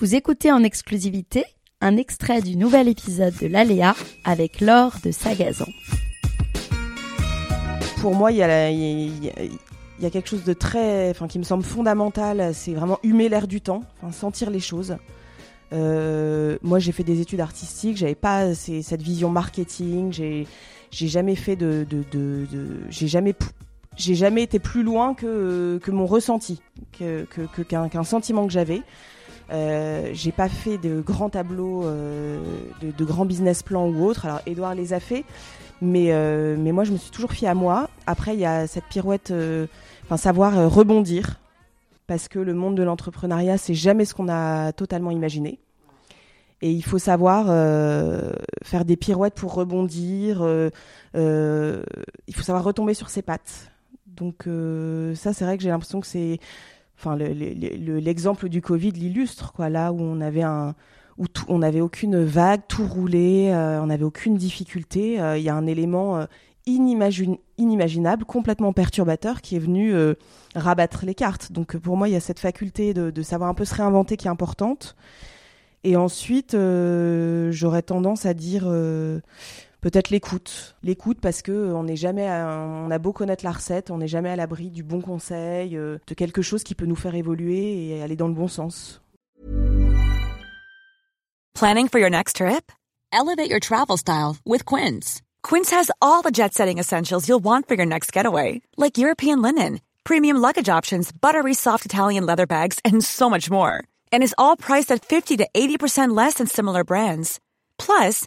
Vous écoutez en exclusivité un extrait du nouvel épisode de l'Aléa avec Laure de Sagazan. Pour moi, il y a, quelque chose de très, enfin, qui me semble fondamental, c'est vraiment humer l'air du temps, enfin, sentir les choses. Euh, moi, j'ai fait des études artistiques, j'avais pas cette vision marketing, j'ai, j'ai jamais fait de, de, de- j'ai jamais, j'ai jamais été plus loin que, que mon ressenti, que, que- que- qu'un sentiment que j'avais. Euh, j'ai pas fait de grands tableaux, euh, de, grands business plans ou autres. Alors, Edouard les a fait, mais, euh, mais moi, je me suis toujours fiée à moi. Après, il y a cette pirouette, enfin, savoir rebondir, parce que le monde de l'entrepreneuriat, c'est jamais ce qu'on a totalement imaginé. Et il faut savoir faire des pirouettes pour rebondir. il faut savoir retomber sur ses pattes. Donc ça, c'est vrai que j'ai l'impression que c'est, enfin, le- le- le- l'exemple du Covid l'illustre, quoi. Là où on avait un, où tout- on n'avait aucune vague, tout roulait, euh, on n'avait aucune difficulté. euh, Il y a un élément euh, inimaginable, complètement perturbateur, qui est venu rabattre les cartes. Donc pour moi, il y a cette faculté de, de savoir un peu se réinventer qui est importante. Et ensuite, j'aurais tendance à dire peut-être l'écoute. L'écoute parce que euh, on n'est jamais, à- on a beau connaître la recette, on n'est jamais à l'abri du bon conseil, euh, de quelque chose qui peut nous faire évoluer et aller dans le bon sens. Planning for your next trip? Elevate your travel style with Quince. Quince has all the jet setting essentials you'll want for your next getaway, like European linen, premium luggage options, buttery soft Italian leather bags, and so much more. And is all priced at 50 to 80% less than similar brands. Plus,